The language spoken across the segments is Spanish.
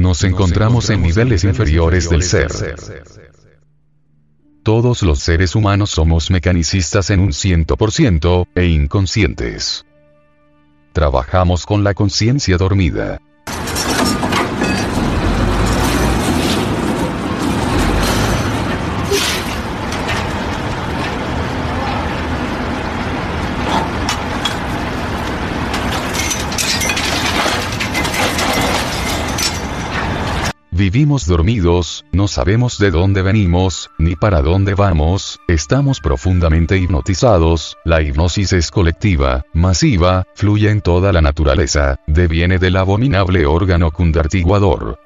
nos encontramos en niveles inferiores del ser. Todos los seres humanos somos mecanicistas en un 100% e inconscientes. Trabajamos con la conciencia dormida. Vivimos dormidos, no sabemos de dónde venimos, ni para dónde vamos, estamos profundamente hipnotizados, la hipnosis es colectiva, masiva, fluye en toda la naturaleza, deviene del abominable órgano cundartiguador.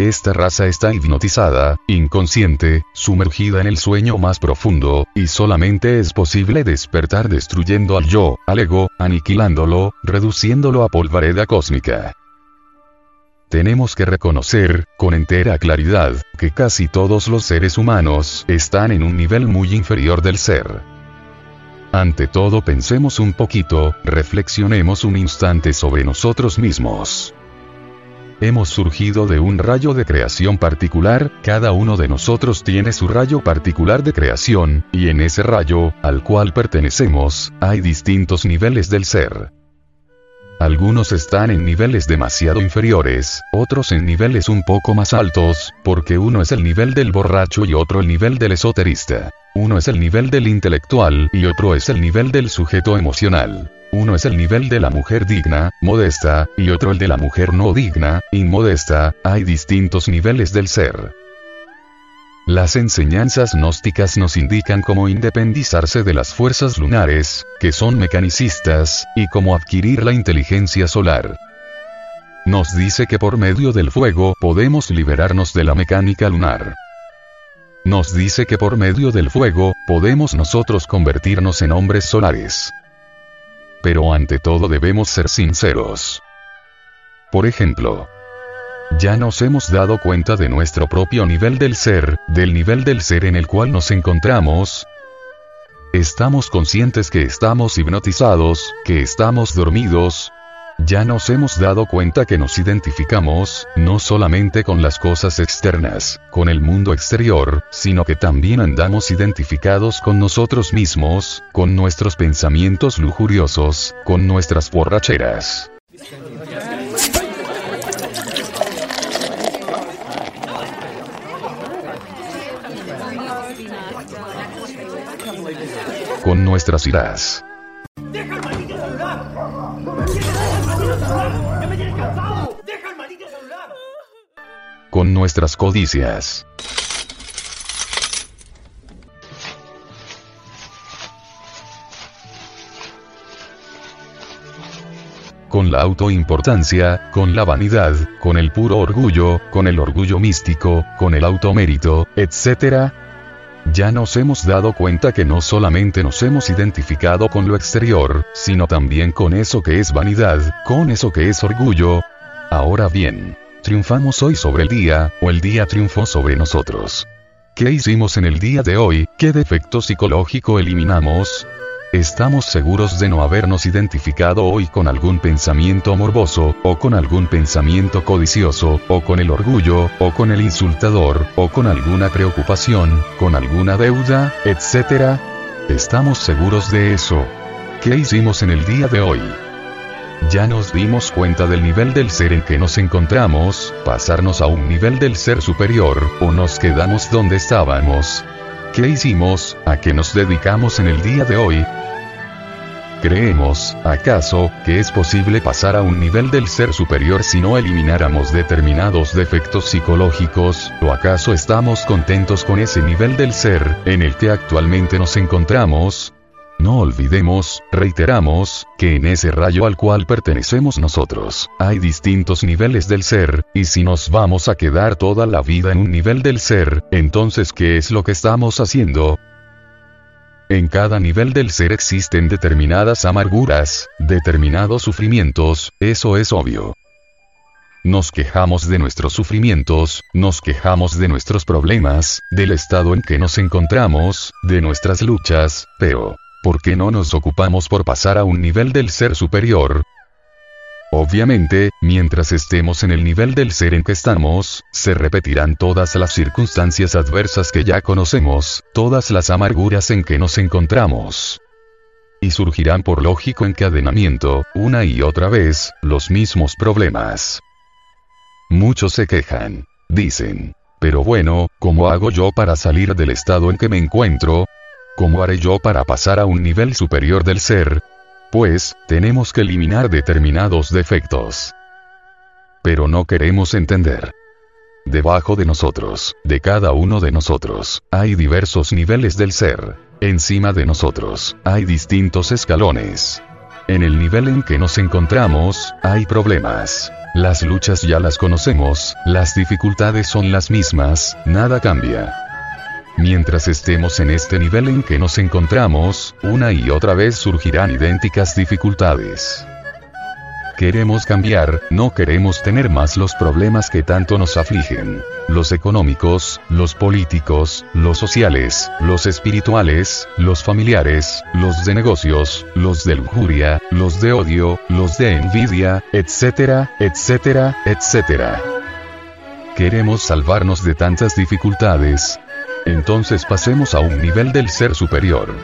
Esta raza está hipnotizada, inconsciente, sumergida en el sueño más profundo, y solamente es posible despertar destruyendo al yo, al ego, aniquilándolo, reduciéndolo a polvareda cósmica. Tenemos que reconocer, con entera claridad, que casi todos los seres humanos están en un nivel muy inferior del ser. Ante todo pensemos un poquito, reflexionemos un instante sobre nosotros mismos. Hemos surgido de un rayo de creación particular, cada uno de nosotros tiene su rayo particular de creación, y en ese rayo, al cual pertenecemos, hay distintos niveles del ser. Algunos están en niveles demasiado inferiores, otros en niveles un poco más altos, porque uno es el nivel del borracho y otro el nivel del esoterista. Uno es el nivel del intelectual y otro es el nivel del sujeto emocional. Uno es el nivel de la mujer digna, modesta, y otro el de la mujer no digna, inmodesta, hay distintos niveles del ser. Las enseñanzas gnósticas nos indican cómo independizarse de las fuerzas lunares, que son mecanicistas, y cómo adquirir la inteligencia solar. Nos dice que por medio del fuego podemos liberarnos de la mecánica lunar. Nos dice que por medio del fuego podemos nosotros convertirnos en hombres solares. Pero ante todo debemos ser sinceros. Por ejemplo, ya nos hemos dado cuenta de nuestro propio nivel del ser, del nivel del ser en el cual nos encontramos. Estamos conscientes que estamos hipnotizados, que estamos dormidos. Ya nos hemos dado cuenta que nos identificamos, no solamente con las cosas externas, con el mundo exterior, sino que también andamos identificados con nosotros mismos, con nuestros pensamientos lujuriosos, con nuestras borracheras. Con nuestras iras. ¡Deja el maldito celular! ¡Deja el maldito celular! ¡Ya me tienes cansado! ¡Deja el maldito celular! Con nuestras codicias. con la autoimportancia, con la vanidad, con el puro orgullo, con el orgullo místico, con el automérito, etc., ya nos hemos dado cuenta que no solamente nos hemos identificado con lo exterior, sino también con eso que es vanidad, con eso que es orgullo. Ahora bien, triunfamos hoy sobre el día, o el día triunfó sobre nosotros. ¿Qué hicimos en el día de hoy? ¿Qué defecto psicológico eliminamos? Estamos seguros de no habernos identificado hoy con algún pensamiento morboso, o con algún pensamiento codicioso, o con el orgullo, o con el insultador, o con alguna preocupación, con alguna deuda, etc. Estamos seguros de eso. ¿Qué hicimos en el día de hoy? Ya nos dimos cuenta del nivel del ser en que nos encontramos, pasarnos a un nivel del ser superior, o nos quedamos donde estábamos. ¿Qué hicimos? ¿A qué nos dedicamos en el día de hoy? ¿Creemos, acaso, que es posible pasar a un nivel del ser superior si no elimináramos determinados defectos psicológicos, o acaso estamos contentos con ese nivel del ser, en el que actualmente nos encontramos? No olvidemos, reiteramos, que en ese rayo al cual pertenecemos nosotros, hay distintos niveles del ser, y si nos vamos a quedar toda la vida en un nivel del ser, entonces ¿qué es lo que estamos haciendo? En cada nivel del ser existen determinadas amarguras, determinados sufrimientos, eso es obvio. Nos quejamos de nuestros sufrimientos, nos quejamos de nuestros problemas, del estado en que nos encontramos, de nuestras luchas, pero, ¿por qué no nos ocupamos por pasar a un nivel del ser superior? Obviamente, mientras estemos en el nivel del ser en que estamos, se repetirán todas las circunstancias adversas que ya conocemos, todas las amarguras en que nos encontramos. Y surgirán por lógico encadenamiento, una y otra vez, los mismos problemas. Muchos se quejan. Dicen. Pero bueno, ¿cómo hago yo para salir del estado en que me encuentro? ¿Cómo haré yo para pasar a un nivel superior del ser? Pues, tenemos que eliminar determinados defectos. Pero no queremos entender. Debajo de nosotros, de cada uno de nosotros, hay diversos niveles del ser. Encima de nosotros, hay distintos escalones. En el nivel en que nos encontramos, hay problemas. Las luchas ya las conocemos, las dificultades son las mismas, nada cambia. Mientras estemos en este nivel en que nos encontramos, una y otra vez surgirán idénticas dificultades. Queremos cambiar, no queremos tener más los problemas que tanto nos afligen. Los económicos, los políticos, los sociales, los espirituales, los familiares, los de negocios, los de lujuria, los de odio, los de envidia, etcétera, etcétera, etcétera. Queremos salvarnos de tantas dificultades, entonces pasemos a un nivel del ser superior.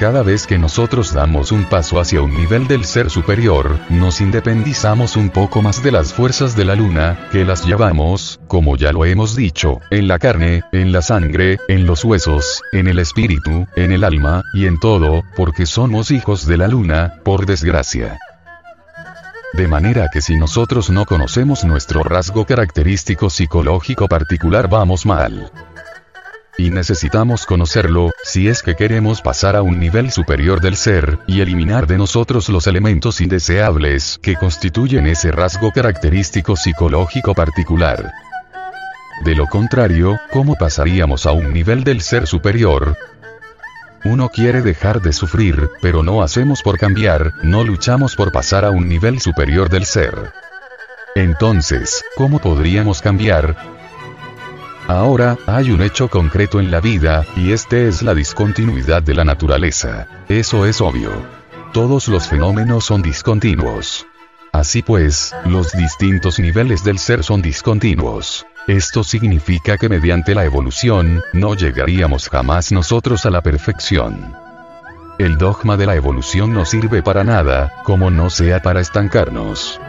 Cada vez que nosotros damos un paso hacia un nivel del ser superior, nos independizamos un poco más de las fuerzas de la luna, que las llevamos, como ya lo hemos dicho, en la carne, en la sangre, en los huesos, en el espíritu, en el alma, y en todo, porque somos hijos de la luna, por desgracia. De manera que si nosotros no conocemos nuestro rasgo característico psicológico particular vamos mal. Y necesitamos conocerlo, si es que queremos pasar a un nivel superior del ser, y eliminar de nosotros los elementos indeseables que constituyen ese rasgo característico psicológico particular. De lo contrario, ¿cómo pasaríamos a un nivel del ser superior? Uno quiere dejar de sufrir, pero no hacemos por cambiar, no luchamos por pasar a un nivel superior del ser. Entonces, ¿cómo podríamos cambiar? Ahora, hay un hecho concreto en la vida, y este es la discontinuidad de la naturaleza. Eso es obvio. Todos los fenómenos son discontinuos. Así pues, los distintos niveles del ser son discontinuos. Esto significa que mediante la evolución, no llegaríamos jamás nosotros a la perfección. El dogma de la evolución no sirve para nada, como no sea para estancarnos.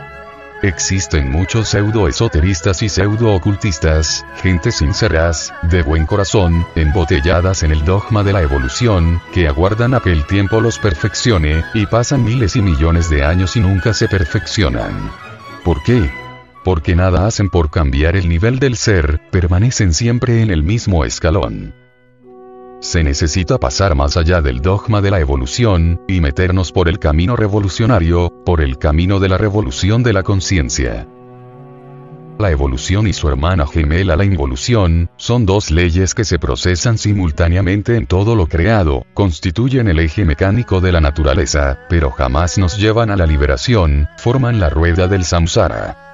Existen muchos pseudo-esoteristas y pseudo-ocultistas, gente sinceras, de buen corazón, embotelladas en el dogma de la evolución, que aguardan a que el tiempo los perfeccione, y pasan miles y millones de años y nunca se perfeccionan. ¿Por qué? Porque nada hacen por cambiar el nivel del ser, permanecen siempre en el mismo escalón. Se necesita pasar más allá del dogma de la evolución, y meternos por el camino revolucionario, por el camino de la revolución de la conciencia. La evolución y su hermana gemela la involución, son dos leyes que se procesan simultáneamente en todo lo creado, constituyen el eje mecánico de la naturaleza, pero jamás nos llevan a la liberación, forman la rueda del samsara.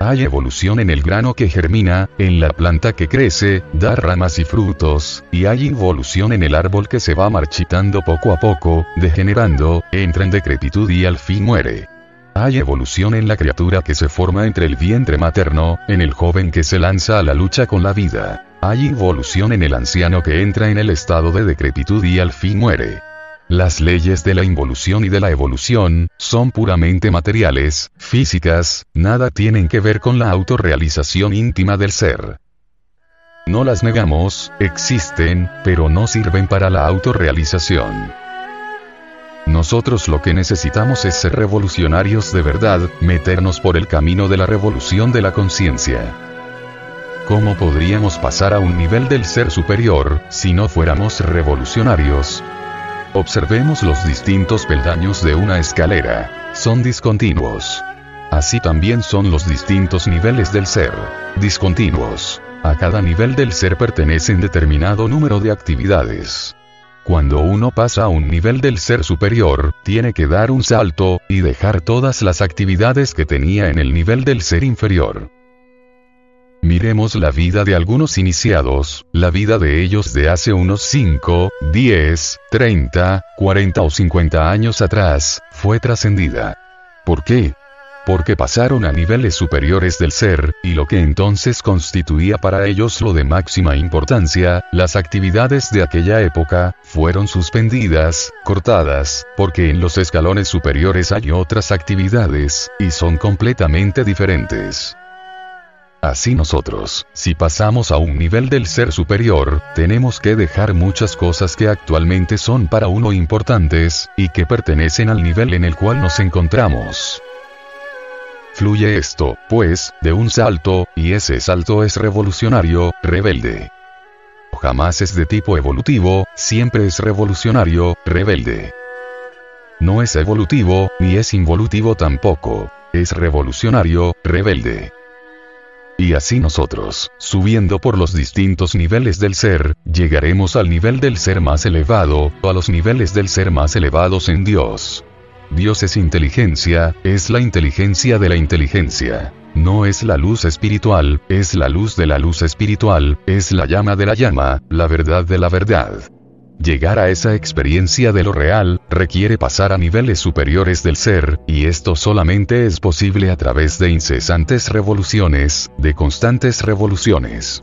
Hay evolución en el grano que germina, en la planta que crece, da ramas y frutos, y hay involución en el árbol que se va marchitando poco a poco, degenerando, entra en decrepitud y al fin muere. Hay evolución en la criatura que se forma entre el vientre materno, en el joven que se lanza a la lucha con la vida. Hay involución en el anciano que entra en el estado de decrepitud y al fin muere. Las leyes de la involución y de la evolución, son puramente materiales, físicas, nada tienen que ver con la autorrealización íntima del ser. No las negamos, existen, pero no sirven para la autorrealización. Nosotros lo que necesitamos es ser revolucionarios de verdad, meternos por el camino de la revolución de la conciencia. ¿Cómo podríamos pasar a un nivel del ser superior, si no fuéramos revolucionarios? Observemos los distintos peldaños de una escalera. Son discontinuos. Así también son los distintos niveles del ser. Discontinuos. A cada nivel del ser pertenecen determinado número de actividades. Cuando uno pasa a un nivel del ser superior, tiene que dar un salto, y dejar todas las actividades que tenía en el nivel del ser inferior. Miremos la vida de algunos iniciados, la vida de ellos de hace unos 5, 10, 30, 40 o 50 años atrás, fue trascendida. ¿Por qué? Porque pasaron a niveles superiores del ser, y lo que entonces constituía para ellos lo de máxima importancia, las actividades de aquella época, fueron suspendidas, cortadas, porque en los escalones superiores hay otras actividades, y son completamente diferentes. Así nosotros, si pasamos a un nivel del ser superior, tenemos que dejar muchas cosas que actualmente son para uno importantes, y que pertenecen al nivel en el cual nos encontramos. Fluye esto, pues, de un salto, y ese salto es revolucionario, rebelde. Jamás es de tipo evolutivo, siempre es revolucionario, rebelde. No es evolutivo, ni es involutivo tampoco. Es revolucionario, rebelde. Y así nosotros, subiendo por los distintos niveles del ser, llegaremos al nivel del ser más elevado, o a los niveles del ser más elevados en Dios. Dios es inteligencia, es la inteligencia de la inteligencia. No es la luz espiritual, es la luz de la luz espiritual, es la llama de la llama, la verdad de la verdad. Llegar a esa experiencia de lo real, requiere pasar a niveles superiores del ser, y esto solamente es posible a través de incesantes revoluciones, de constantes revoluciones.